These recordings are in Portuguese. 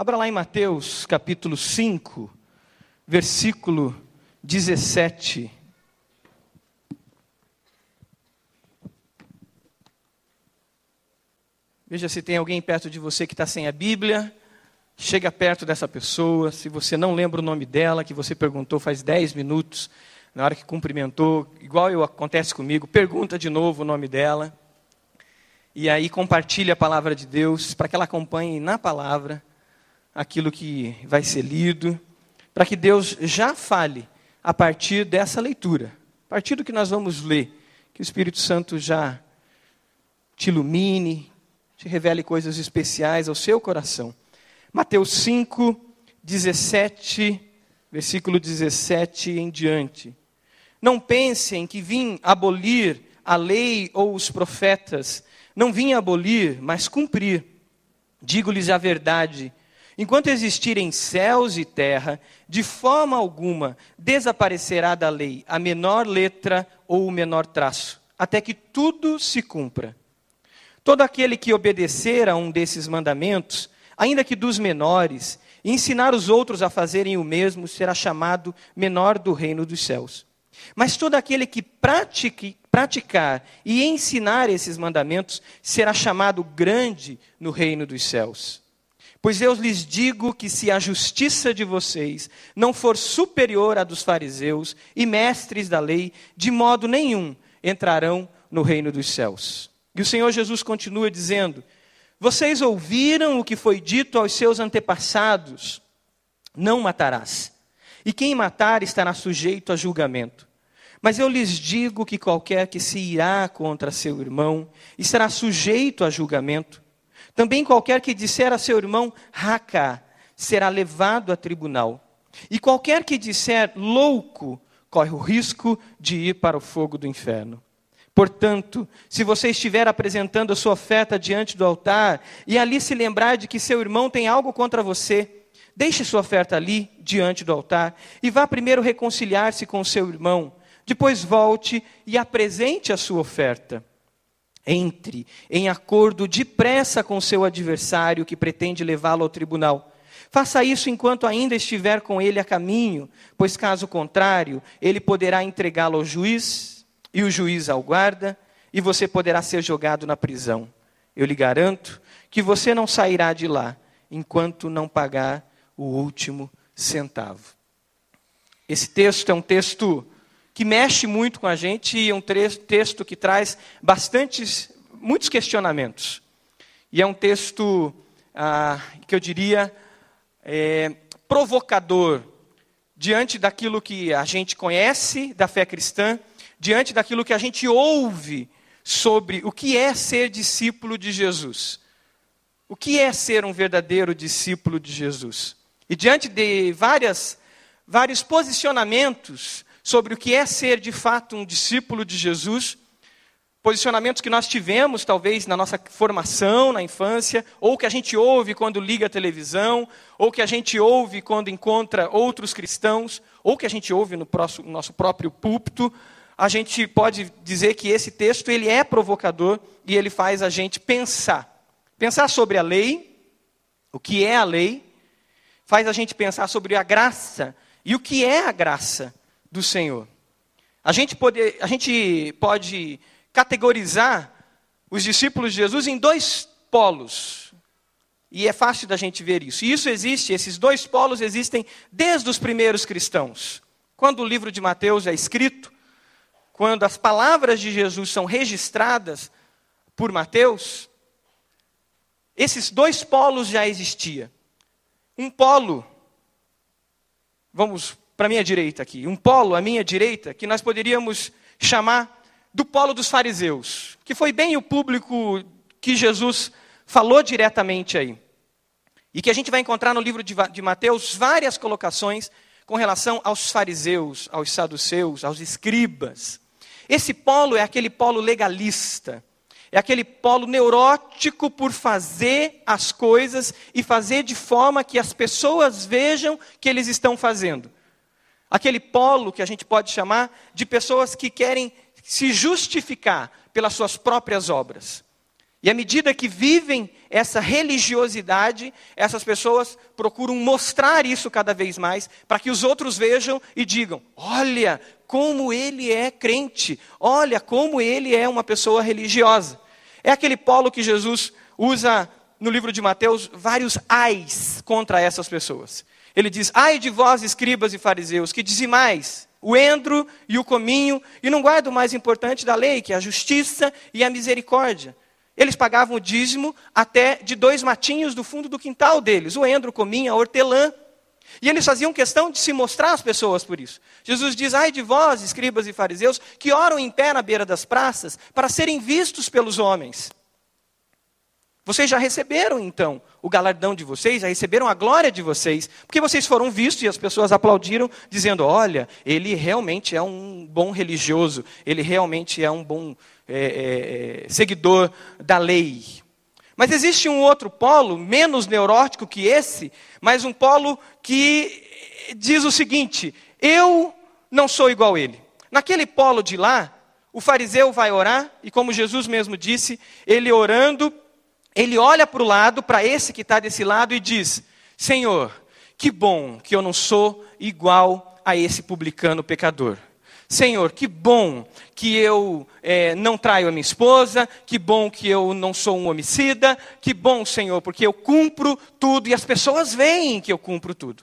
Abra lá em Mateus capítulo 5, versículo 17. Veja se tem alguém perto de você que está sem a Bíblia. Chega perto dessa pessoa. Se você não lembra o nome dela, que você perguntou faz 10 minutos, na hora que cumprimentou, igual eu, acontece comigo, pergunta de novo o nome dela. E aí compartilha a palavra de Deus para que ela acompanhe na palavra aquilo que vai ser lido, para que Deus já fale a partir dessa leitura, a partir do que nós vamos ler, que o Espírito Santo já te ilumine, te revele coisas especiais ao seu coração. Mateus 5, 17, versículo 17 em diante. Não pensem que vim abolir a lei ou os profetas. Não vim abolir, mas cumprir. Digo-lhes a verdade Enquanto existirem céus e terra, de forma alguma desaparecerá da lei a menor letra ou o menor traço, até que tudo se cumpra. Todo aquele que obedecer a um desses mandamentos, ainda que dos menores, e ensinar os outros a fazerem o mesmo, será chamado menor do reino dos céus. Mas todo aquele que pratique, praticar e ensinar esses mandamentos será chamado grande no reino dos céus. Pois eu lhes digo que se a justiça de vocês não for superior à dos fariseus e mestres da lei, de modo nenhum entrarão no reino dos céus. E o Senhor Jesus continua dizendo: Vocês ouviram o que foi dito aos seus antepassados: Não matarás. E quem matar estará sujeito a julgamento. Mas eu lhes digo que qualquer que se irá contra seu irmão estará sujeito a julgamento. Também qualquer que disser a seu irmão, raca, será levado a tribunal. E qualquer que disser louco, corre o risco de ir para o fogo do inferno. Portanto, se você estiver apresentando a sua oferta diante do altar e ali se lembrar de que seu irmão tem algo contra você, deixe sua oferta ali, diante do altar, e vá primeiro reconciliar-se com seu irmão. Depois volte e apresente a sua oferta. Entre em acordo depressa com seu adversário que pretende levá-lo ao tribunal. Faça isso enquanto ainda estiver com ele a caminho, pois caso contrário, ele poderá entregá-lo ao juiz e o juiz ao guarda, e você poderá ser jogado na prisão. Eu lhe garanto que você não sairá de lá enquanto não pagar o último centavo. Esse texto é um texto que mexe muito com a gente e é um texto que traz bastantes, muitos questionamentos. E é um texto ah, que eu diria é, provocador diante daquilo que a gente conhece da fé cristã, diante daquilo que a gente ouve sobre o que é ser discípulo de Jesus. O que é ser um verdadeiro discípulo de Jesus? E diante de várias, vários posicionamentos sobre o que é ser de fato um discípulo de Jesus, posicionamentos que nós tivemos, talvez, na nossa formação, na infância, ou que a gente ouve quando liga a televisão, ou que a gente ouve quando encontra outros cristãos, ou que a gente ouve no, próximo, no nosso próprio púlpito, a gente pode dizer que esse texto ele é provocador e ele faz a gente pensar. Pensar sobre a lei, o que é a lei, faz a gente pensar sobre a graça e o que é a graça do Senhor. A gente, pode, a gente pode categorizar os discípulos de Jesus em dois polos. E é fácil da gente ver isso. E isso existe, esses dois polos existem desde os primeiros cristãos. Quando o livro de Mateus é escrito, quando as palavras de Jesus são registradas por Mateus, esses dois polos já existiam. Um polo, vamos para minha direita aqui, um polo à minha direita, que nós poderíamos chamar do polo dos fariseus, que foi bem o público que Jesus falou diretamente aí. E que a gente vai encontrar no livro de Mateus várias colocações com relação aos fariseus, aos saduceus, aos escribas. Esse polo é aquele polo legalista, é aquele polo neurótico por fazer as coisas e fazer de forma que as pessoas vejam que eles estão fazendo. Aquele polo que a gente pode chamar de pessoas que querem se justificar pelas suas próprias obras. E à medida que vivem essa religiosidade, essas pessoas procuram mostrar isso cada vez mais, para que os outros vejam e digam: olha como ele é crente, olha como ele é uma pessoa religiosa. É aquele polo que Jesus usa no livro de Mateus vários ais contra essas pessoas. Ele diz: Ai de vós, escribas e fariseus, que dizimais o endro e o cominho, e não guarda o mais importante da lei, que é a justiça e a misericórdia. Eles pagavam o dízimo até de dois matinhos do fundo do quintal deles, o endro, o cominho, a hortelã. E eles faziam questão de se mostrar às pessoas por isso. Jesus diz: Ai de vós, escribas e fariseus, que oram em pé na beira das praças para serem vistos pelos homens. Vocês já receberam então o galardão de vocês, já receberam a glória de vocês, porque vocês foram vistos e as pessoas aplaudiram, dizendo: Olha, ele realmente é um bom religioso, ele realmente é um bom é, é, seguidor da lei. Mas existe um outro polo, menos neurótico que esse, mas um polo que diz o seguinte: Eu não sou igual a ele. Naquele polo de lá, o fariseu vai orar, e como Jesus mesmo disse, ele orando ele olha para o lado, para esse que está desse lado, e diz: Senhor, que bom que eu não sou igual a esse publicano pecador. Senhor, que bom que eu é, não traio a minha esposa, que bom que eu não sou um homicida, que bom, Senhor, porque eu cumpro tudo e as pessoas veem que eu cumpro tudo.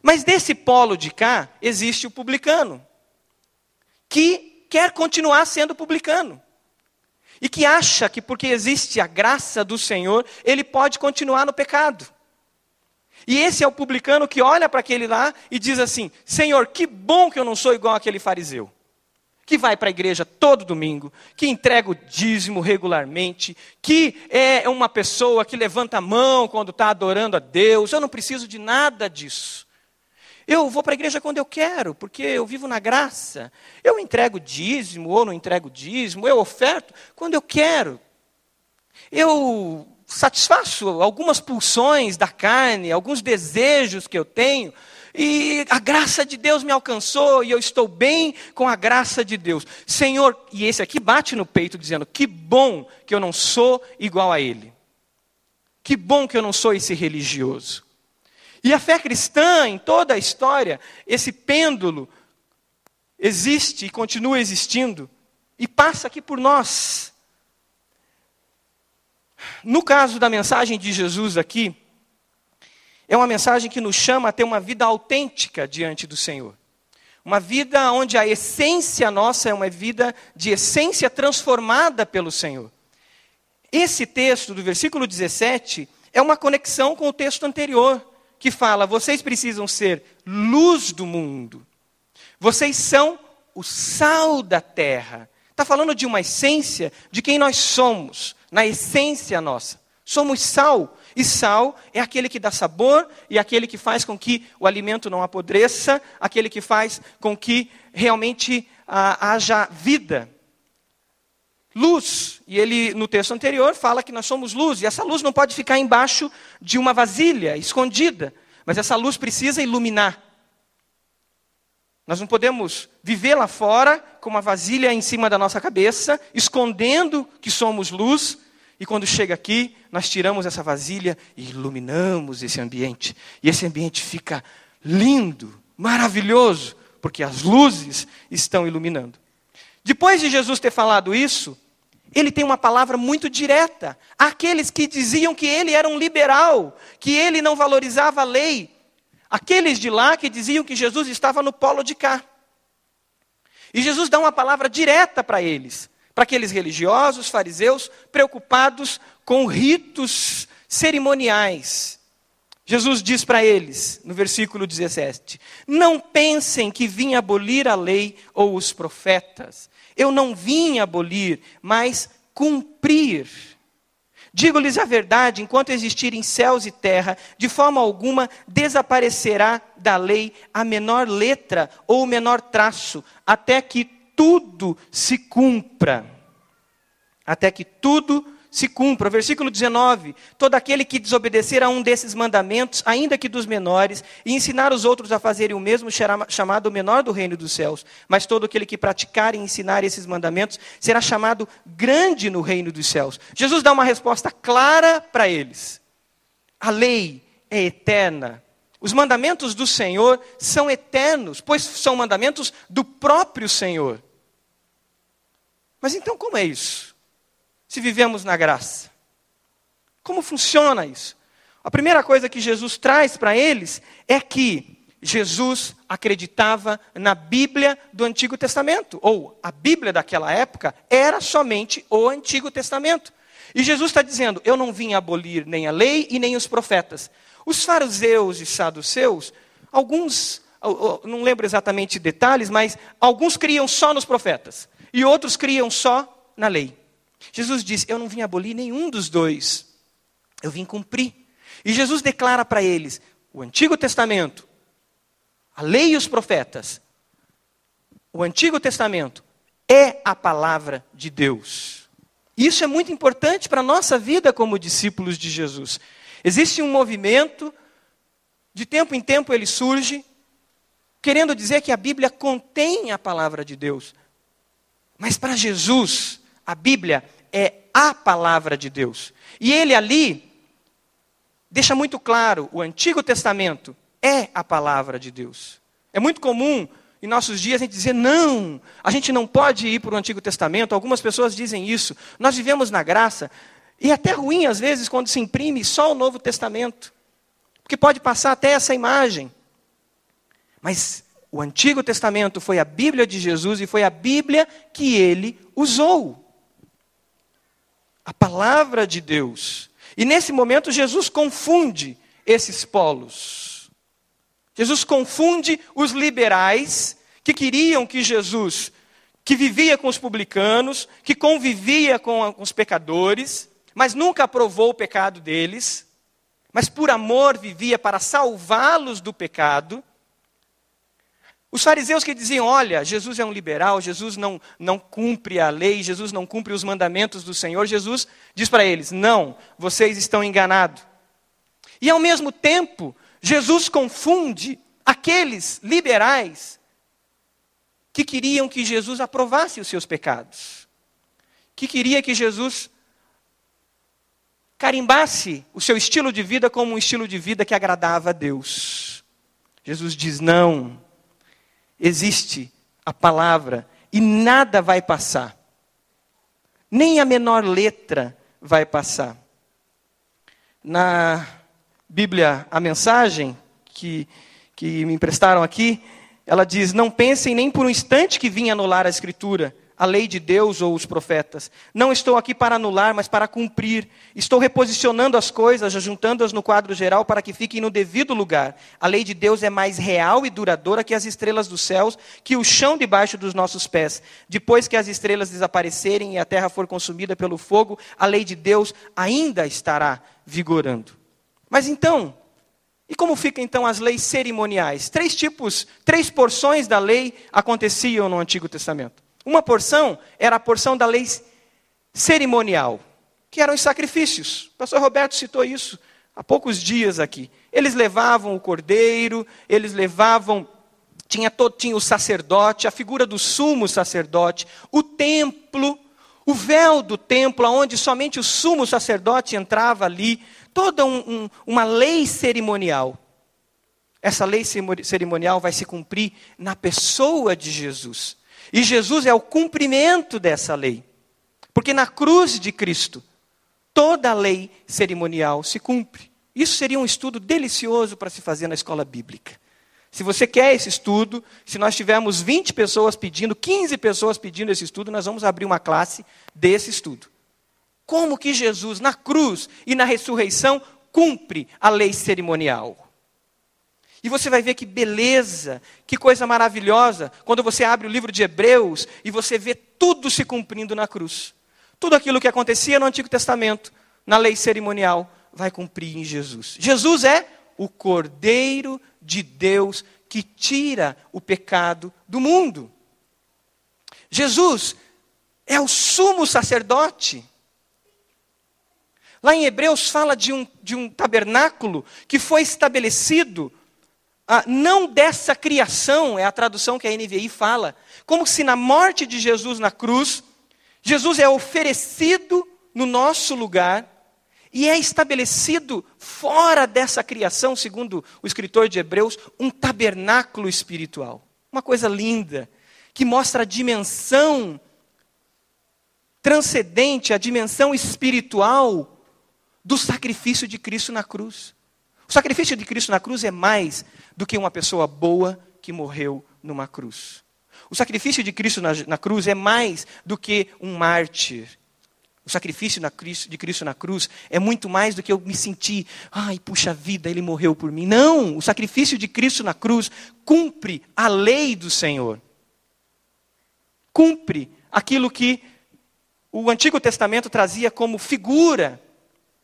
Mas desse polo de cá existe o publicano, que quer continuar sendo publicano e que acha que porque existe a graça do Senhor, ele pode continuar no pecado. E esse é o publicano que olha para aquele lá e diz assim: Senhor, que bom que eu não sou igual aquele fariseu, que vai para a igreja todo domingo, que entrega o dízimo regularmente, que é uma pessoa que levanta a mão quando está adorando a Deus. Eu não preciso de nada disso. Eu vou para a igreja quando eu quero, porque eu vivo na graça. Eu entrego dízimo ou não entrego dízimo, eu oferto quando eu quero. Eu satisfaço algumas pulsões da carne, alguns desejos que eu tenho, e a graça de Deus me alcançou e eu estou bem com a graça de Deus. Senhor, e esse aqui bate no peito dizendo: Que bom que eu não sou igual a ele. Que bom que eu não sou esse religioso. E a fé cristã, em toda a história, esse pêndulo existe e continua existindo e passa aqui por nós. No caso da mensagem de Jesus aqui, é uma mensagem que nos chama a ter uma vida autêntica diante do Senhor. Uma vida onde a essência nossa é uma vida de essência transformada pelo Senhor. Esse texto do versículo 17 é uma conexão com o texto anterior que fala: vocês precisam ser luz do mundo, vocês são o sal da terra. Está falando de uma essência de quem nós somos, na essência nossa. Somos sal, e sal é aquele que dá sabor e aquele que faz com que o alimento não apodreça, aquele que faz com que realmente ah, haja vida. Luz, e ele no texto anterior fala que nós somos luz, e essa luz não pode ficar embaixo de uma vasilha escondida, mas essa luz precisa iluminar. Nós não podemos viver lá fora com uma vasilha em cima da nossa cabeça, escondendo que somos luz, e quando chega aqui, nós tiramos essa vasilha e iluminamos esse ambiente. E esse ambiente fica lindo, maravilhoso, porque as luzes estão iluminando. Depois de Jesus ter falado isso, ele tem uma palavra muito direta. Aqueles que diziam que ele era um liberal, que ele não valorizava a lei. Aqueles de lá que diziam que Jesus estava no polo de cá. E Jesus dá uma palavra direta para eles, para aqueles religiosos, fariseus, preocupados com ritos cerimoniais. Jesus diz para eles, no versículo 17: Não pensem que vim abolir a lei ou os profetas. Eu não vim abolir, mas cumprir. Digo-lhes a verdade: enquanto existirem céus e terra, de forma alguma desaparecerá da lei a menor letra ou o menor traço, até que tudo se cumpra. Até que tudo se cumpra. Versículo 19: Todo aquele que desobedecer a um desses mandamentos, ainda que dos menores, e ensinar os outros a fazerem o mesmo, será chamado o menor do reino dos céus. Mas todo aquele que praticar e ensinar esses mandamentos será chamado grande no reino dos céus. Jesus dá uma resposta clara para eles. A lei é eterna. Os mandamentos do Senhor são eternos, pois são mandamentos do próprio Senhor. Mas então como é isso? Se vivemos na graça. Como funciona isso? A primeira coisa que Jesus traz para eles é que Jesus acreditava na Bíblia do Antigo Testamento, ou a Bíblia daquela época era somente o Antigo Testamento. E Jesus está dizendo: Eu não vim abolir nem a lei e nem os profetas. Os fariseus e saduceus, alguns, não lembro exatamente detalhes, mas alguns criam só nos profetas e outros criam só na lei. Jesus disse: Eu não vim abolir nenhum dos dois, eu vim cumprir. E Jesus declara para eles: o Antigo Testamento, a lei e os profetas, o Antigo Testamento é a palavra de Deus. Isso é muito importante para a nossa vida como discípulos de Jesus. Existe um movimento, de tempo em tempo ele surge, querendo dizer que a Bíblia contém a palavra de Deus. Mas para Jesus, a Bíblia é a palavra de Deus. E ele ali deixa muito claro: o Antigo Testamento é a palavra de Deus. É muito comum em nossos dias a gente dizer: não, a gente não pode ir para o Antigo Testamento. Algumas pessoas dizem isso. Nós vivemos na graça. E é até ruim, às vezes, quando se imprime só o Novo Testamento. Porque pode passar até essa imagem. Mas o Antigo Testamento foi a Bíblia de Jesus e foi a Bíblia que ele usou. A palavra de Deus. E nesse momento Jesus confunde esses polos. Jesus confunde os liberais que queriam que Jesus, que vivia com os publicanos, que convivia com os pecadores, mas nunca aprovou o pecado deles, mas por amor vivia para salvá-los do pecado. Os fariseus que diziam: olha, Jesus é um liberal, Jesus não, não cumpre a lei, Jesus não cumpre os mandamentos do Senhor, Jesus diz para eles: não, vocês estão enganados. E ao mesmo tempo, Jesus confunde aqueles liberais que queriam que Jesus aprovasse os seus pecados, que queria que Jesus carimbasse o seu estilo de vida como um estilo de vida que agradava a Deus. Jesus diz: não existe a palavra e nada vai passar. Nem a menor letra vai passar. Na Bíblia, a mensagem que, que me emprestaram aqui, ela diz: Não pensem nem por um instante que vim anular a Escritura a lei de Deus ou os profetas. Não estou aqui para anular, mas para cumprir. Estou reposicionando as coisas, ajuntando-as no quadro geral para que fiquem no devido lugar. A lei de Deus é mais real e duradoura que as estrelas dos céus, que o chão debaixo dos nossos pés. Depois que as estrelas desaparecerem e a terra for consumida pelo fogo, a lei de Deus ainda estará vigorando. Mas então, e como ficam então as leis cerimoniais? Três tipos, três porções da lei aconteciam no Antigo Testamento. Uma porção era a porção da lei cerimonial, que eram os sacrifícios. O pastor Roberto citou isso há poucos dias aqui. Eles levavam o cordeiro, eles levavam tinha, todo, tinha o sacerdote, a figura do sumo sacerdote, o templo, o véu do templo, onde somente o sumo sacerdote entrava ali, toda um, um, uma lei cerimonial. Essa lei cerimonial vai se cumprir na pessoa de Jesus. E Jesus é o cumprimento dessa lei. Porque na cruz de Cristo, toda a lei cerimonial se cumpre. Isso seria um estudo delicioso para se fazer na escola bíblica. Se você quer esse estudo, se nós tivermos 20 pessoas pedindo, 15 pessoas pedindo esse estudo, nós vamos abrir uma classe desse estudo. Como que Jesus, na cruz e na ressurreição, cumpre a lei cerimonial? E você vai ver que beleza, que coisa maravilhosa, quando você abre o livro de Hebreus e você vê tudo se cumprindo na cruz. Tudo aquilo que acontecia no Antigo Testamento, na lei cerimonial, vai cumprir em Jesus. Jesus é o Cordeiro de Deus que tira o pecado do mundo. Jesus é o sumo sacerdote. Lá em Hebreus fala de um, de um tabernáculo que foi estabelecido ah, não dessa criação, é a tradução que a NVI fala, como se na morte de Jesus na cruz, Jesus é oferecido no nosso lugar e é estabelecido fora dessa criação, segundo o escritor de Hebreus, um tabernáculo espiritual. Uma coisa linda, que mostra a dimensão transcendente, a dimensão espiritual do sacrifício de Cristo na cruz. O sacrifício de Cristo na cruz é mais do que uma pessoa boa que morreu numa cruz. O sacrifício de Cristo na, na cruz é mais do que um mártir. O sacrifício de Cristo na cruz é muito mais do que eu me sentir, ai, puxa vida, ele morreu por mim. Não, o sacrifício de Cristo na cruz cumpre a lei do Senhor. Cumpre aquilo que o Antigo Testamento trazia como figura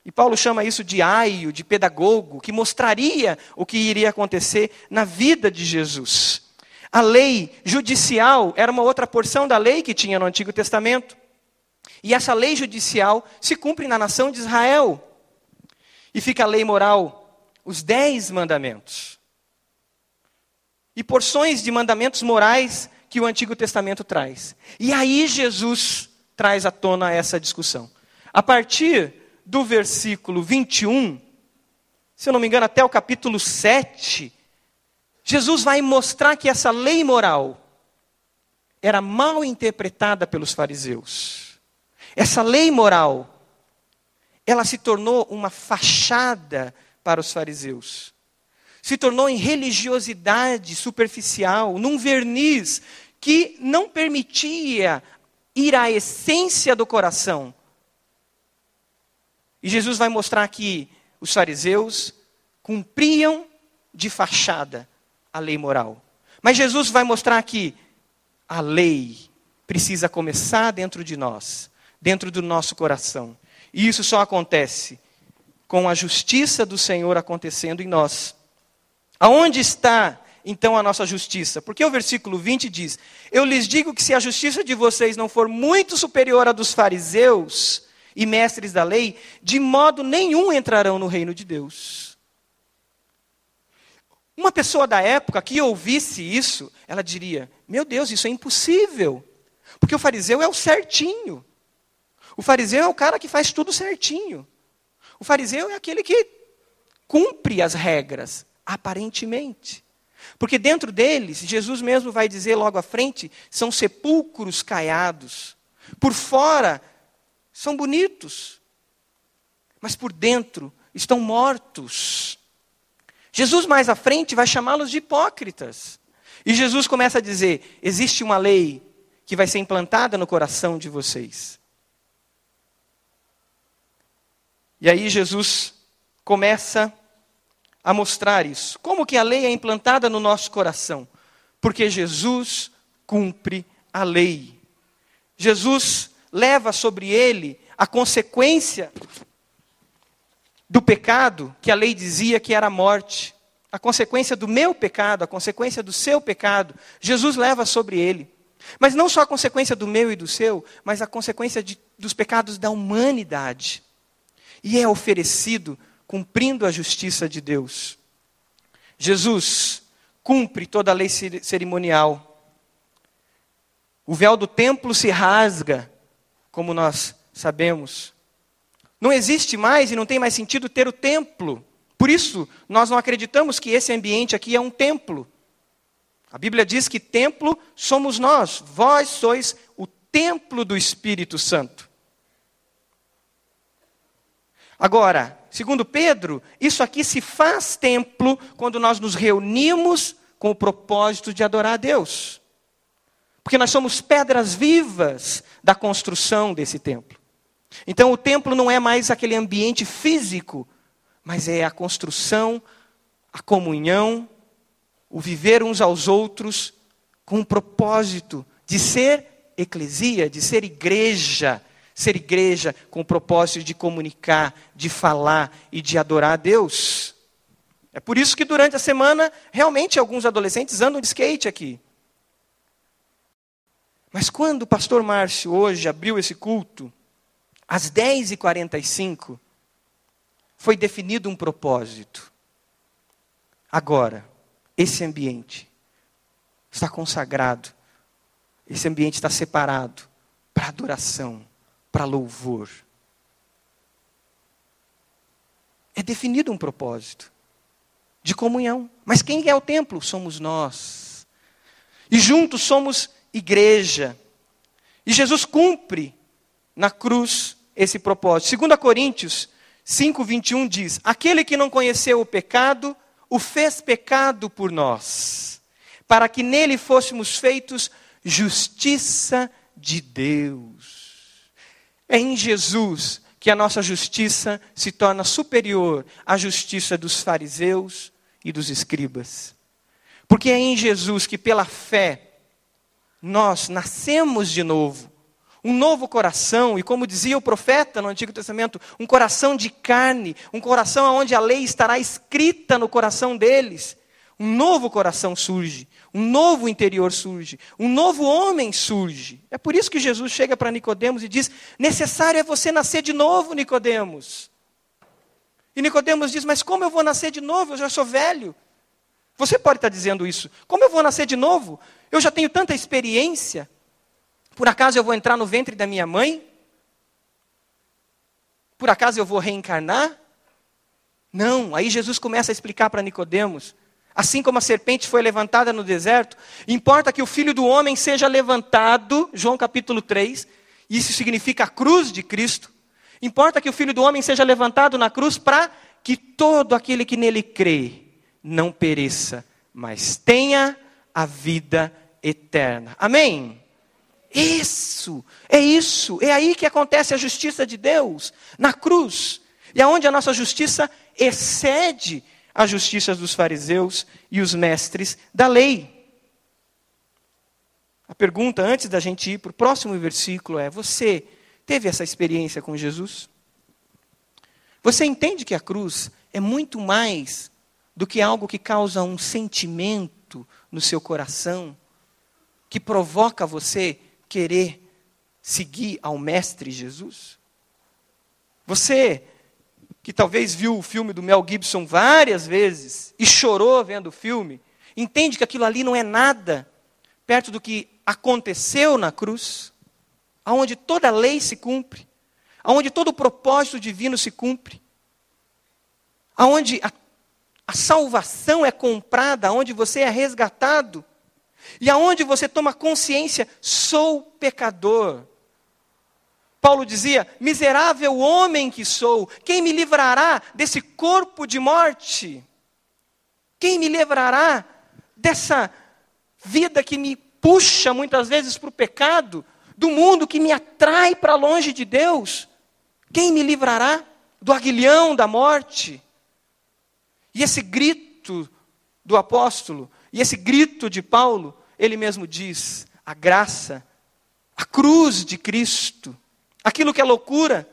e Paulo chama isso de aio, de pedagogo, que mostraria o que iria acontecer na vida de Jesus. A lei judicial era uma outra porção da lei que tinha no Antigo Testamento. E essa lei judicial se cumpre na nação de Israel. E fica a lei moral, os dez mandamentos. E porções de mandamentos morais que o Antigo Testamento traz. E aí Jesus traz à tona essa discussão. A partir do versículo 21, se eu não me engano, até o capítulo 7, Jesus vai mostrar que essa lei moral era mal interpretada pelos fariseus. Essa lei moral, ela se tornou uma fachada para os fariseus. Se tornou em religiosidade superficial, num verniz que não permitia ir à essência do coração, e Jesus vai mostrar que os fariseus cumpriam de fachada a lei moral. Mas Jesus vai mostrar que a lei precisa começar dentro de nós, dentro do nosso coração. E isso só acontece com a justiça do Senhor acontecendo em nós. Aonde está então a nossa justiça? Porque o versículo 20 diz: Eu lhes digo que se a justiça de vocês não for muito superior à dos fariseus, e mestres da lei, de modo nenhum entrarão no reino de Deus. Uma pessoa da época que ouvisse isso, ela diria: Meu Deus, isso é impossível. Porque o fariseu é o certinho. O fariseu é o cara que faz tudo certinho. O fariseu é aquele que cumpre as regras, aparentemente. Porque dentro deles, Jesus mesmo vai dizer logo à frente, são sepulcros caiados. Por fora são bonitos, mas por dentro estão mortos. Jesus mais à frente vai chamá-los de hipócritas. E Jesus começa a dizer: existe uma lei que vai ser implantada no coração de vocês. E aí Jesus começa a mostrar isso. Como que a lei é implantada no nosso coração? Porque Jesus cumpre a lei. Jesus leva sobre ele a consequência do pecado que a lei dizia que era a morte. A consequência do meu pecado, a consequência do seu pecado, Jesus leva sobre ele. Mas não só a consequência do meu e do seu, mas a consequência de, dos pecados da humanidade. E é oferecido cumprindo a justiça de Deus. Jesus cumpre toda a lei cerimonial. O véu do templo se rasga como nós sabemos. Não existe mais e não tem mais sentido ter o templo. Por isso, nós não acreditamos que esse ambiente aqui é um templo. A Bíblia diz que templo somos nós, vós sois o templo do Espírito Santo. Agora, segundo Pedro, isso aqui se faz templo quando nós nos reunimos com o propósito de adorar a Deus. Porque nós somos pedras vivas da construção desse templo. Então o templo não é mais aquele ambiente físico, mas é a construção, a comunhão, o viver uns aos outros com o propósito de ser eclesia, de ser igreja, ser igreja com o propósito de comunicar, de falar e de adorar a Deus. É por isso que durante a semana, realmente alguns adolescentes andam de skate aqui. Mas quando o pastor Márcio hoje abriu esse culto, às 10h45, foi definido um propósito. Agora, esse ambiente está consagrado, esse ambiente está separado para adoração, para louvor. É definido um propósito de comunhão. Mas quem é o templo? Somos nós. E juntos somos igreja. E Jesus cumpre na cruz esse propósito. 2 Coríntios 5, 21 diz: Aquele que não conheceu o pecado, o fez pecado por nós, para que nele fôssemos feitos justiça de Deus. É em Jesus que a nossa justiça se torna superior à justiça dos fariseus e dos escribas. Porque é em Jesus que, pela fé, nós nascemos de novo um novo coração, e como dizia o profeta no Antigo Testamento, um coração de carne, um coração onde a lei estará escrita no coração deles. Um novo coração surge, um novo interior surge, um novo homem surge. É por isso que Jesus chega para Nicodemos e diz: "Necessário é você nascer de novo, Nicodemos". E Nicodemos diz: "Mas como eu vou nascer de novo? Eu já sou velho". Você pode estar dizendo isso. Como eu vou nascer de novo? Eu já tenho tanta experiência. Por acaso eu vou entrar no ventre da minha mãe? Por acaso eu vou reencarnar? Não, aí Jesus começa a explicar para Nicodemos, assim como a serpente foi levantada no deserto, importa que o filho do homem seja levantado, João capítulo 3, isso significa a cruz de Cristo. Importa que o filho do homem seja levantado na cruz para que todo aquele que nele crê não pereça, mas tenha a vida eterna. Amém. Isso, é isso, é aí que acontece a justiça de Deus, na cruz. E aonde a nossa justiça excede a justiça dos fariseus e os mestres da lei. A pergunta, antes da gente ir para o próximo versículo, é: você teve essa experiência com Jesus? Você entende que a cruz é muito mais do que algo que causa um sentimento no seu coração, que provoca você querer seguir ao Mestre Jesus? Você que talvez viu o filme do Mel Gibson várias vezes e chorou vendo o filme, entende que aquilo ali não é nada perto do que aconteceu na cruz, aonde toda lei se cumpre, aonde todo o propósito divino se cumpre, aonde a, a salvação é comprada, aonde você é resgatado. E aonde você toma consciência, sou pecador. Paulo dizia: miserável homem que sou, quem me livrará desse corpo de morte? Quem me livrará dessa vida que me puxa muitas vezes para o pecado, do mundo que me atrai para longe de Deus? Quem me livrará do aguilhão da morte? E esse grito do apóstolo, e esse grito de Paulo, ele mesmo diz: a graça, a cruz de Cristo, aquilo que é loucura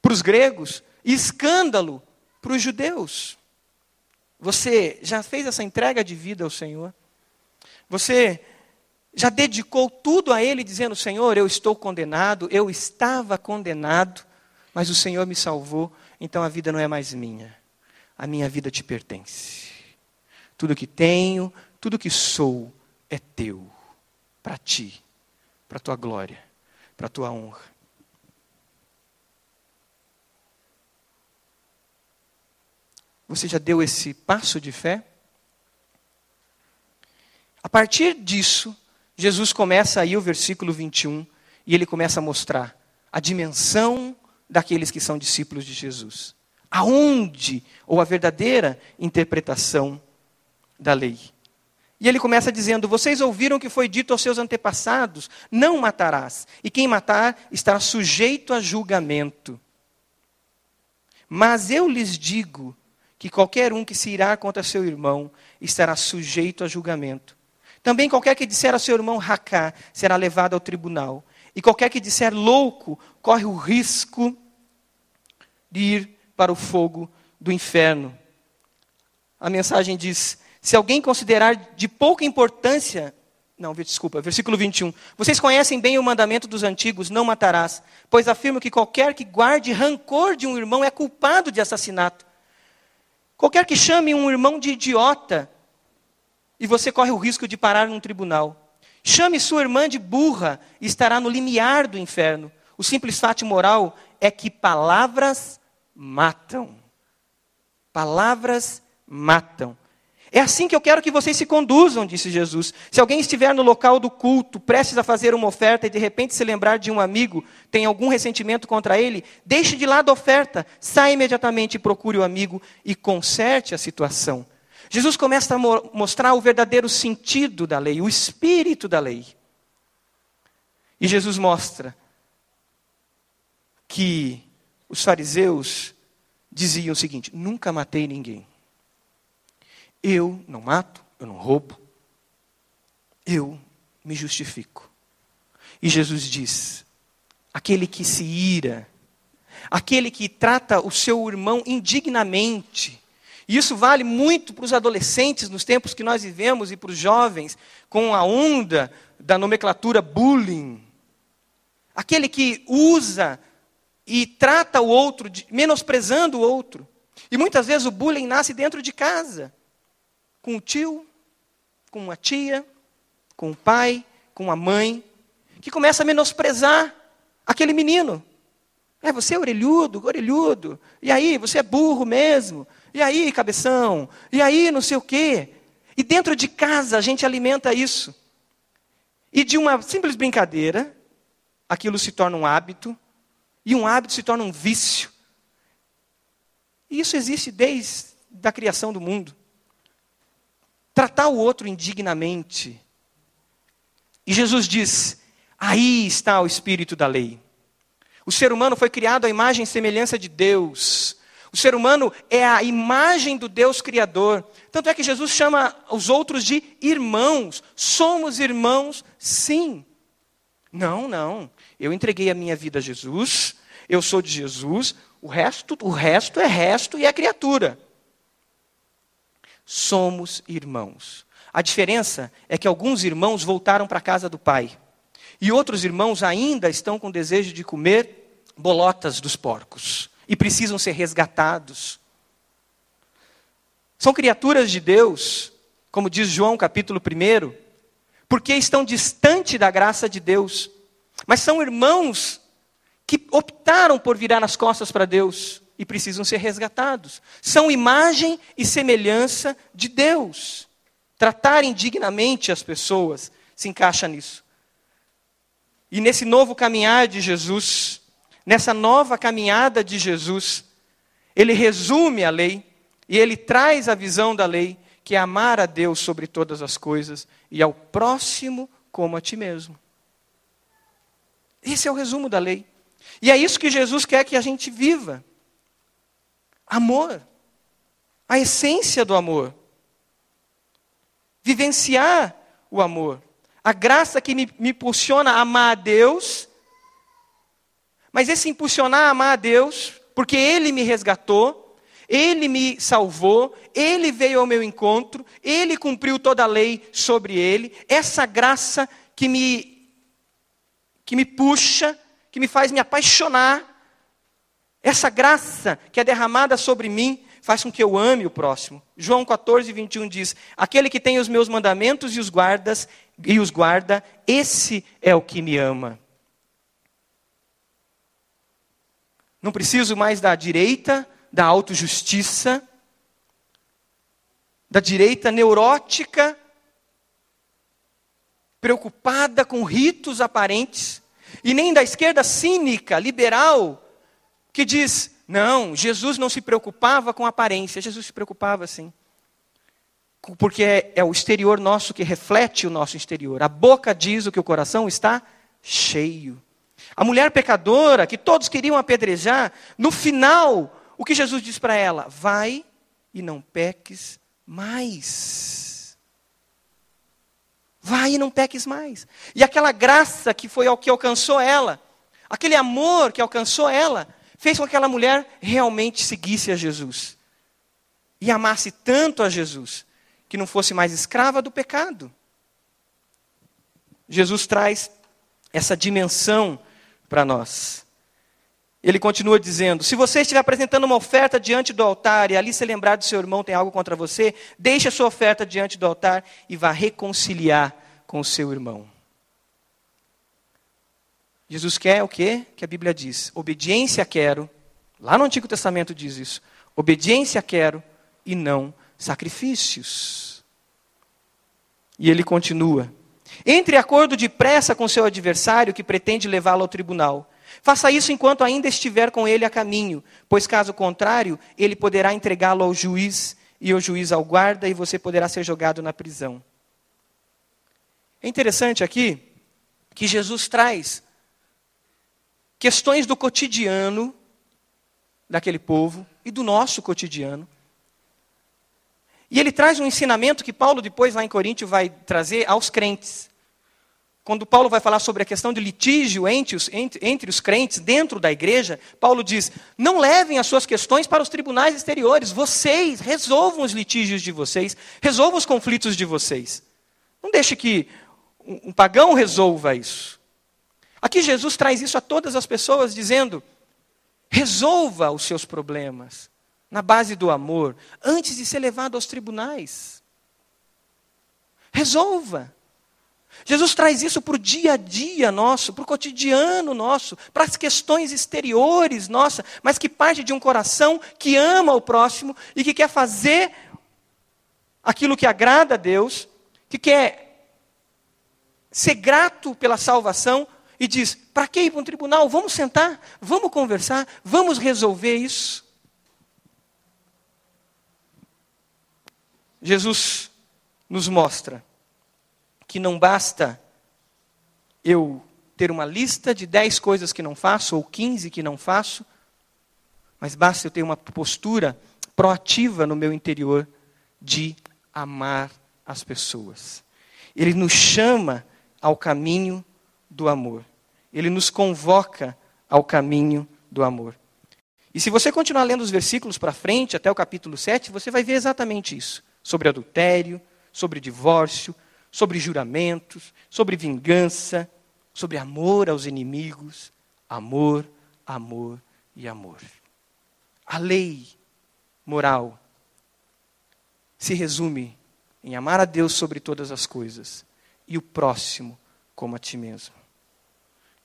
para os gregos e escândalo para os judeus. Você já fez essa entrega de vida ao Senhor? Você já dedicou tudo a Ele, dizendo: Senhor, eu estou condenado, eu estava condenado, mas o Senhor me salvou, então a vida não é mais minha, a minha vida te pertence. Tudo que tenho, tudo que sou é teu, para ti, para a tua glória, para a tua honra. Você já deu esse passo de fé? A partir disso, Jesus começa aí o versículo 21 e ele começa a mostrar a dimensão daqueles que são discípulos de Jesus. Aonde, ou a verdadeira interpretação da lei. E ele começa dizendo: Vocês ouviram que foi dito aos seus antepassados: Não matarás, e quem matar estará sujeito a julgamento. Mas eu lhes digo que qualquer um que se irá contra seu irmão estará sujeito a julgamento. Também qualquer que disser a seu irmão racá será levado ao tribunal. E qualquer que disser louco corre o risco de ir para o fogo do inferno. A mensagem diz: se alguém considerar de pouca importância Não, desculpa, versículo 21. Vocês conhecem bem o mandamento dos antigos: não matarás, pois afirmo que qualquer que guarde rancor de um irmão é culpado de assassinato. Qualquer que chame um irmão de idiota, e você corre o risco de parar num tribunal. Chame sua irmã de burra e estará no limiar do inferno. O simples fato moral é que palavras matam. Palavras matam. É assim que eu quero que vocês se conduzam, disse Jesus. Se alguém estiver no local do culto, prestes a fazer uma oferta e de repente se lembrar de um amigo, tem algum ressentimento contra ele, deixe de lado a oferta, saia imediatamente e procure o amigo e conserte a situação. Jesus começa a mo mostrar o verdadeiro sentido da lei, o espírito da lei. E Jesus mostra que os fariseus diziam o seguinte: nunca matei ninguém. Eu não mato, eu não roubo, eu me justifico. E Jesus diz: aquele que se ira, aquele que trata o seu irmão indignamente, e isso vale muito para os adolescentes nos tempos que nós vivemos e para os jovens, com a onda da nomenclatura bullying. Aquele que usa e trata o outro, menosprezando o outro. E muitas vezes o bullying nasce dentro de casa com o tio, com a tia, com o pai, com a mãe, que começa a menosprezar aquele menino. É, você é orelhudo, orelhudo. E aí, você é burro mesmo. E aí, cabeção. E aí, não sei o quê. E dentro de casa a gente alimenta isso. E de uma simples brincadeira, aquilo se torna um hábito. E um hábito se torna um vício. E isso existe desde a criação do mundo tratar o outro indignamente. E Jesus diz: aí está o espírito da lei. O ser humano foi criado à imagem e semelhança de Deus. O ser humano é a imagem do Deus Criador. Tanto é que Jesus chama os outros de irmãos. Somos irmãos, sim. Não, não. Eu entreguei a minha vida a Jesus. Eu sou de Jesus. O resto, o resto é resto e é criatura somos irmãos. A diferença é que alguns irmãos voltaram para a casa do pai. E outros irmãos ainda estão com desejo de comer bolotas dos porcos. E precisam ser resgatados. São criaturas de Deus, como diz João capítulo 1, porque estão distante da graça de Deus. Mas são irmãos que optaram por virar as costas para Deus e precisam ser resgatados. São imagem e semelhança de Deus. Tratar indignamente as pessoas se encaixa nisso. E nesse novo caminhar de Jesus, nessa nova caminhada de Jesus, ele resume a lei e ele traz a visão da lei, que é amar a Deus sobre todas as coisas e ao próximo como a ti mesmo. Esse é o resumo da lei. E é isso que Jesus quer que a gente viva. Amor. A essência do amor. Vivenciar o amor. A graça que me, me impulsiona a amar a Deus. Mas esse impulsionar a amar a Deus, porque Ele me resgatou, Ele me salvou, Ele veio ao meu encontro, Ele cumpriu toda a lei sobre Ele. Essa graça que me, que me puxa, que me faz me apaixonar essa graça que é derramada sobre mim faz com que eu ame o próximo. João 14, 21 diz: Aquele que tem os meus mandamentos e os guardas e os guarda, esse é o que me ama. Não preciso mais da direita, da autojustiça, da direita neurótica, preocupada com ritos aparentes, e nem da esquerda cínica, liberal, que diz: não, Jesus não se preocupava com aparência, Jesus se preocupava sim. Porque é, é o exterior nosso que reflete o nosso exterior. A boca diz o que o coração está cheio. A mulher pecadora, que todos queriam apedrejar, no final, o que Jesus diz para ela? Vai e não peques mais. Vai e não peques mais. E aquela graça que foi ao que alcançou ela, aquele amor que alcançou ela, fez com que aquela mulher realmente seguisse a Jesus e amasse tanto a Jesus que não fosse mais escrava do pecado. Jesus traz essa dimensão para nós. Ele continua dizendo: se você estiver apresentando uma oferta diante do altar e ali se lembrar do seu irmão tem algo contra você, deixe a sua oferta diante do altar e vá reconciliar com o seu irmão. Jesus quer o quê? Que a Bíblia diz: obediência quero. Lá no Antigo Testamento diz isso. Obediência quero e não sacrifícios. E ele continua: entre acordo depressa com seu adversário que pretende levá-lo ao tribunal. Faça isso enquanto ainda estiver com ele a caminho, pois caso contrário, ele poderá entregá-lo ao juiz e o juiz ao guarda e você poderá ser jogado na prisão. É interessante aqui que Jesus traz questões do cotidiano daquele povo e do nosso cotidiano. E ele traz um ensinamento que Paulo, depois, lá em Coríntio, vai trazer aos crentes. Quando Paulo vai falar sobre a questão de litígio entre os, entre, entre os crentes dentro da igreja, Paulo diz: não levem as suas questões para os tribunais exteriores, vocês resolvam os litígios de vocês, resolvam os conflitos de vocês. Não deixe que um, um pagão resolva isso. Aqui Jesus traz isso a todas as pessoas, dizendo: resolva os seus problemas na base do amor, antes de ser levado aos tribunais. Resolva. Jesus traz isso para o dia a dia nosso, para o cotidiano nosso, para as questões exteriores nossa, mas que parte de um coração que ama o próximo e que quer fazer aquilo que agrada a Deus, que quer ser grato pela salvação e diz: para que ir para um tribunal? Vamos sentar, vamos conversar, vamos resolver isso. Jesus nos mostra que não basta eu ter uma lista de 10 coisas que não faço, ou 15 que não faço, mas basta eu ter uma postura proativa no meu interior de amar as pessoas. Ele nos chama ao caminho do amor. Ele nos convoca ao caminho do amor. E se você continuar lendo os versículos para frente, até o capítulo 7, você vai ver exatamente isso: sobre adultério, sobre divórcio, sobre juramentos, sobre vingança, sobre amor aos inimigos, amor, amor e amor. A lei moral se resume em amar a Deus sobre todas as coisas e o próximo como a ti mesmo.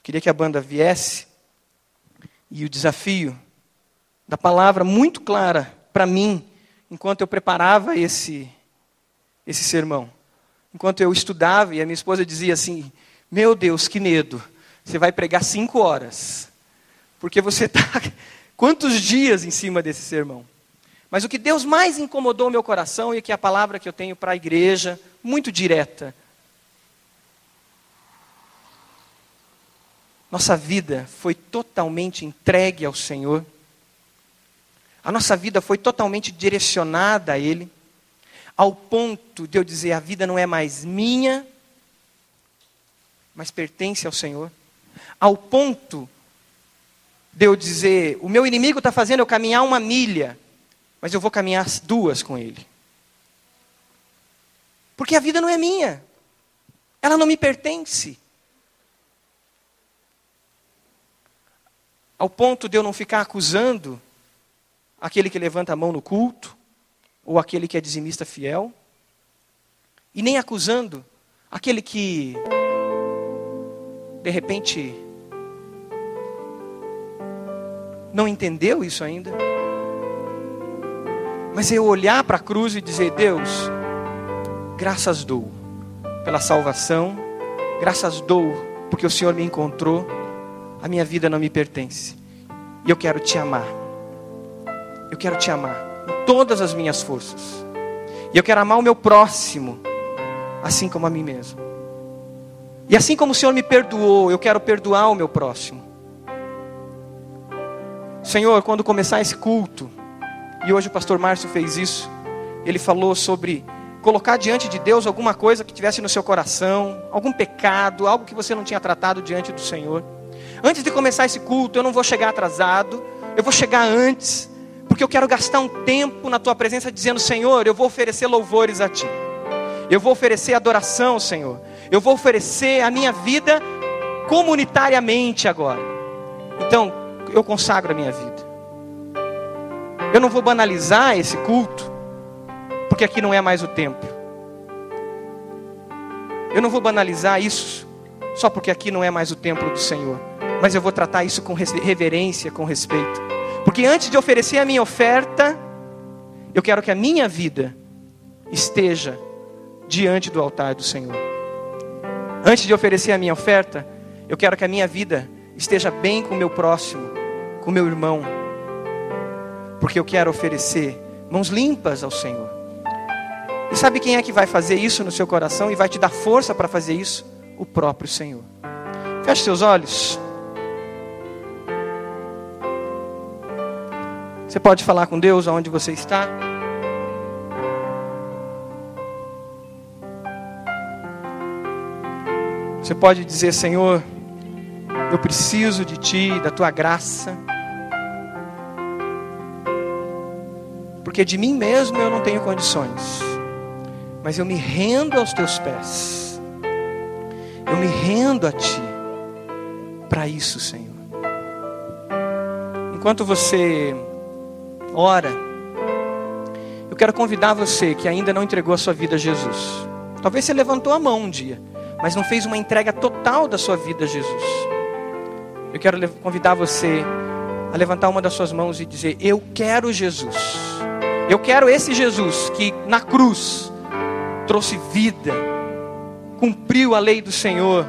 Queria que a banda viesse e o desafio da palavra muito clara para mim, enquanto eu preparava esse, esse sermão enquanto eu estudava, e a minha esposa dizia assim: Meu Deus, que medo, você vai pregar cinco horas, porque você está quantos dias em cima desse sermão? Mas o que Deus mais incomodou meu coração, e que é a palavra que eu tenho para a igreja, muito direta, nossa vida foi totalmente entregue ao Senhor, a nossa vida foi totalmente direcionada a Ele ao ponto de eu dizer: a vida não é mais minha, mas pertence ao Senhor. Ao ponto de eu dizer: o meu inimigo está fazendo eu caminhar uma milha, mas eu vou caminhar duas com ele. Porque a vida não é minha, ela não me pertence. Ao ponto de eu não ficar acusando aquele que levanta a mão no culto, ou aquele que é dizimista fiel, e nem acusando aquele que, de repente, não entendeu isso ainda. Mas eu olhar para a cruz e dizer: Deus, graças dou pela salvação, graças dou porque o Senhor me encontrou, a minha vida não me pertence, e eu quero te amar. Eu quero te amar todas as minhas forças. E eu quero amar o meu próximo, assim como a mim mesmo. E assim como o Senhor me perdoou, eu quero perdoar o meu próximo. Senhor, quando começar esse culto, e hoje o pastor Márcio fez isso, ele falou sobre colocar diante de Deus alguma coisa que tivesse no seu coração, algum pecado, algo que você não tinha tratado diante do Senhor. Antes de começar esse culto, eu não vou chegar atrasado, eu vou chegar antes porque eu quero gastar um tempo na tua presença dizendo: Senhor, eu vou oferecer louvores a ti. Eu vou oferecer adoração, Senhor. Eu vou oferecer a minha vida comunitariamente agora. Então, eu consagro a minha vida. Eu não vou banalizar esse culto, porque aqui não é mais o templo. Eu não vou banalizar isso só porque aqui não é mais o templo do Senhor, mas eu vou tratar isso com reverência, com respeito. Porque antes de oferecer a minha oferta, eu quero que a minha vida esteja diante do altar do Senhor. Antes de oferecer a minha oferta, eu quero que a minha vida esteja bem com o meu próximo, com o meu irmão, porque eu quero oferecer mãos limpas ao Senhor. E sabe quem é que vai fazer isso no seu coração e vai te dar força para fazer isso? O próprio Senhor. Feche seus olhos. Você pode falar com Deus aonde você está? Você pode dizer, Senhor, eu preciso de Ti, da Tua graça. Porque de mim mesmo eu não tenho condições. Mas eu me rendo aos Teus pés. Eu me rendo a Ti. Para isso, Senhor. Enquanto você ora, eu quero convidar você que ainda não entregou a sua vida a Jesus. Talvez você levantou a mão um dia mas não fez uma entrega total da sua vida a Jesus. Eu quero convidar você a levantar uma das suas mãos e dizer: Eu quero Jesus. Eu quero esse Jesus que na cruz trouxe vida, cumpriu a lei do Senhor.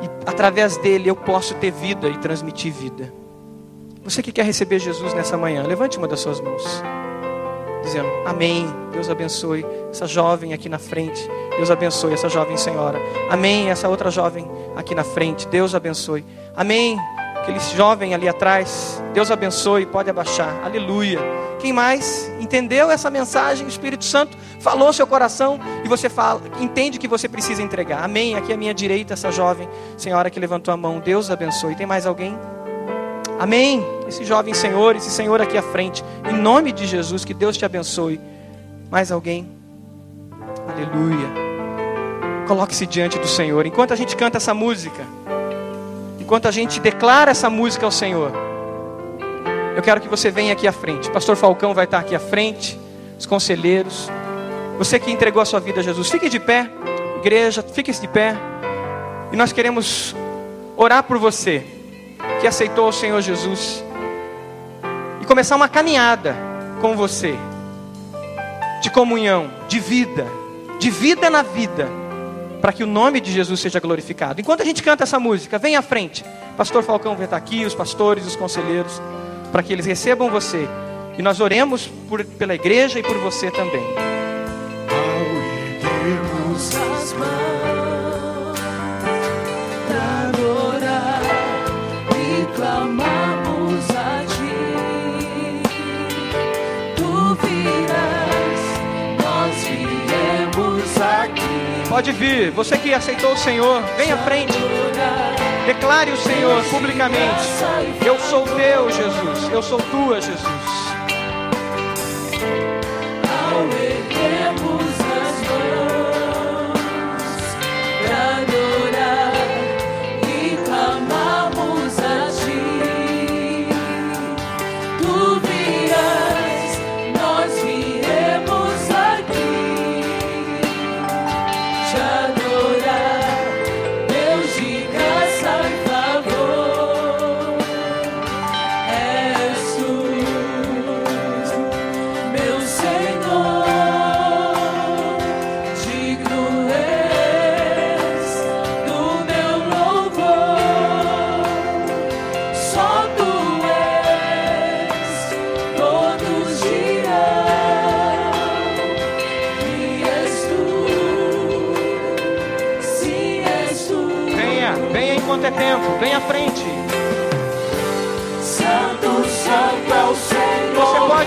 E através dele eu posso ter vida e transmitir vida. Você que quer receber Jesus nessa manhã, levante uma das suas mãos dizendo: Amém. Deus abençoe essa jovem aqui na frente. Deus abençoe essa jovem senhora. Amém. Essa outra jovem aqui na frente. Deus abençoe. Amém. Aquele jovem ali atrás. Deus abençoe. Pode abaixar. Aleluia. Quem mais entendeu essa mensagem? O Espírito Santo falou seu coração e você fala, entende que você precisa entregar. Amém. Aqui à minha direita essa jovem senhora que levantou a mão. Deus abençoe. Tem mais alguém? Amém. Esse jovem senhor, esse senhor aqui à frente, em nome de Jesus, que Deus te abençoe. Mais alguém? Aleluia. Coloque-se diante do Senhor. Enquanto a gente canta essa música, enquanto a gente declara essa música ao Senhor, eu quero que você venha aqui à frente. Pastor Falcão vai estar aqui à frente, os conselheiros. Você que entregou a sua vida a Jesus, fique de pé. Igreja, fique de pé. E nós queremos orar por você que aceitou o Senhor Jesus e começar uma caminhada com você de comunhão, de vida, de vida na vida, para que o nome de Jesus seja glorificado. Enquanto a gente canta essa música, vem à frente. Pastor Falcão vai estar aqui, os pastores, os conselheiros, para que eles recebam você. E nós oremos por, pela igreja e por você também. Pode vir, você que aceitou o Senhor, vem à frente. Declare o Senhor publicamente. Eu sou teu, Jesus. Eu sou tua, Jesus.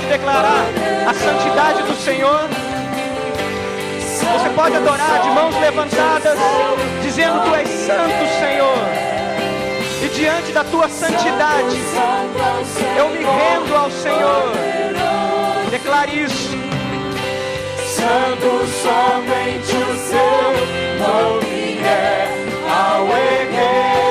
Declarar a santidade do Senhor. Você pode adorar de mãos levantadas, dizendo: Tu és santo, Senhor. E diante da tua santidade, eu me rendo ao Senhor. Declare isso. confessando somente o seu nome é ao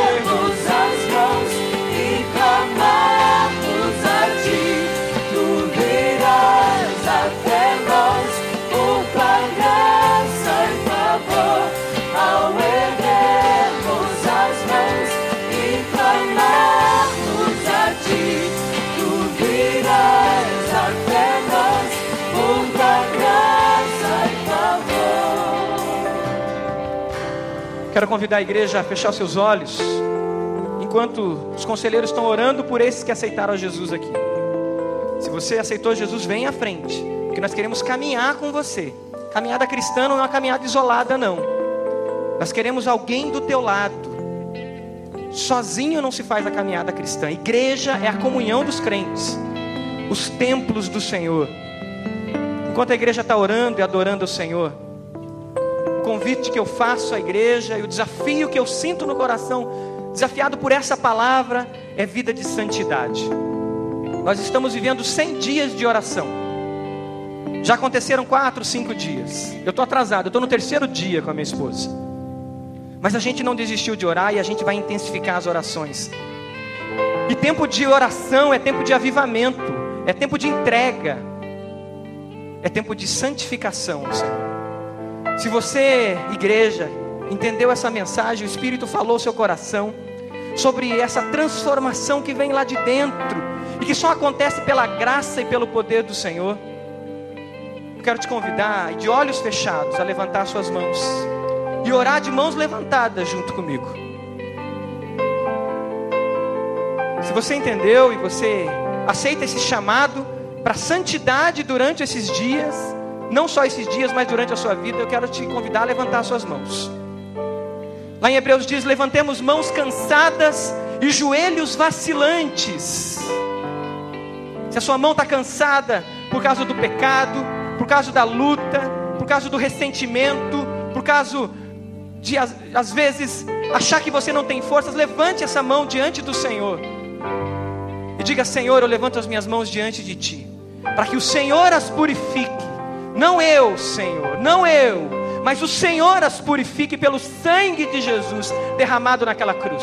Quero convidar a igreja a fechar seus olhos, enquanto os conselheiros estão orando por esses que aceitaram Jesus aqui. Se você aceitou Jesus, vem à frente, porque nós queremos caminhar com você. Caminhada cristã não é uma caminhada isolada, não. Nós queremos alguém do teu lado. Sozinho não se faz a caminhada cristã. Igreja é a comunhão dos crentes, os templos do Senhor. Enquanto a igreja está orando e adorando o Senhor, convite que eu faço à igreja e o desafio que eu sinto no coração, desafiado por essa palavra, é vida de santidade. Nós estamos vivendo 100 dias de oração. Já aconteceram quatro, cinco dias. Eu estou atrasado, eu estou no terceiro dia com a minha esposa. Mas a gente não desistiu de orar e a gente vai intensificar as orações. E tempo de oração é tempo de avivamento, é tempo de entrega, é tempo de santificação, Senhor. Se você, igreja, entendeu essa mensagem, o Espírito falou ao seu coração sobre essa transformação que vem lá de dentro e que só acontece pela graça e pelo poder do Senhor. Eu quero te convidar, de olhos fechados, a levantar suas mãos e orar de mãos levantadas junto comigo. Se você entendeu e você aceita esse chamado para santidade durante esses dias, não só esses dias, mas durante a sua vida, eu quero te convidar a levantar suas mãos. Lá em Hebreus diz: levantemos mãos cansadas e joelhos vacilantes. Se a sua mão está cansada por causa do pecado, por causa da luta, por causa do ressentimento, por causa de às, vezes achar que você não tem forças, levante essa mão diante do Senhor e diga: Senhor, eu levanto as minhas mãos diante de Ti, para que o Senhor as purifique, não eu, Senhor, não eu, mas o Senhor as purifique pelo sangue de Jesus derramado naquela cruz,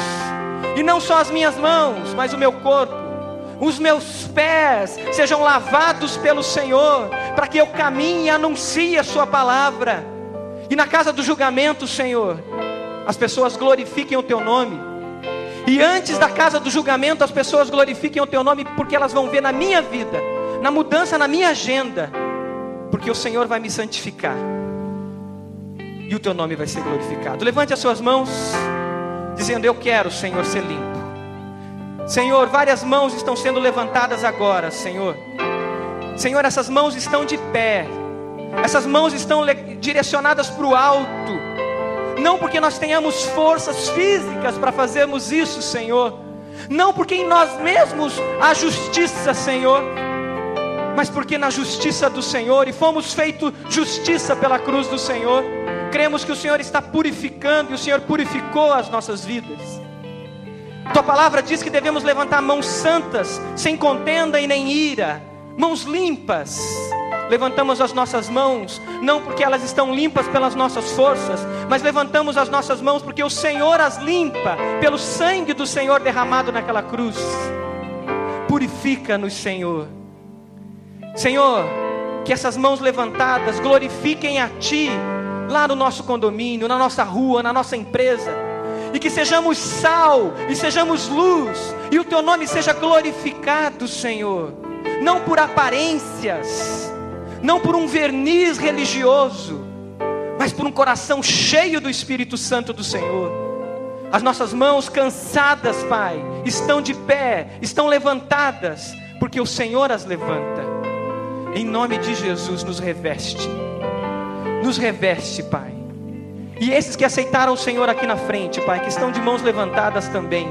e não só as minhas mãos, mas o meu corpo os meus pés sejam lavados pelo Senhor, para que eu caminhe e anuncie a Sua palavra. E na casa do julgamento, Senhor, as pessoas glorifiquem o Teu nome. E antes da casa do julgamento, as pessoas glorifiquem o Teu nome, porque elas vão ver na minha vida, na mudança na minha agenda, porque o Senhor vai me santificar. E o Teu nome vai ser glorificado. Levante as suas mãos, dizendo: Eu quero, Senhor, ser limpo. Senhor, várias mãos estão sendo levantadas agora, Senhor. Senhor, essas mãos estão de pé, essas mãos estão direcionadas para o alto, não porque nós tenhamos forças físicas para fazermos isso, Senhor, não porque em nós mesmos há justiça, Senhor, mas porque na justiça do Senhor, e fomos feitos justiça pela cruz do Senhor, cremos que o Senhor está purificando e o Senhor purificou as nossas vidas. Tua palavra diz que devemos levantar mãos santas, sem contenda e nem ira, mãos limpas. Levantamos as nossas mãos, não porque elas estão limpas pelas nossas forças, mas levantamos as nossas mãos porque o Senhor as limpa, pelo sangue do Senhor derramado naquela cruz. Purifica-nos, Senhor. Senhor, que essas mãos levantadas glorifiquem a Ti, lá no nosso condomínio, na nossa rua, na nossa empresa e que sejamos sal e sejamos luz, e o teu nome seja glorificado, Senhor, não por aparências, não por um verniz religioso, mas por um coração cheio do Espírito Santo do Senhor. As nossas mãos cansadas, Pai, estão de pé, estão levantadas, porque o Senhor as levanta. Em nome de Jesus, nos reveste, nos reveste, Pai. E esses que aceitaram o Senhor aqui na frente, Pai, que estão de mãos levantadas também.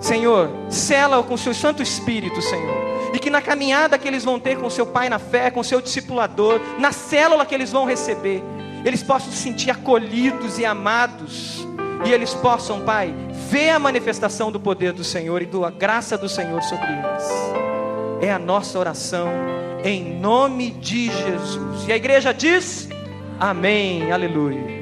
Senhor, sela-o com o seu Santo Espírito, Senhor. E que na caminhada que eles vão ter com o seu Pai na fé, com o seu discipulador, na célula que eles vão receber, eles possam se sentir acolhidos e amados. E eles possam, Pai, ver a manifestação do poder do Senhor e da graça do Senhor sobre eles. É a nossa oração em nome de Jesus. E a igreja diz: Amém, aleluia.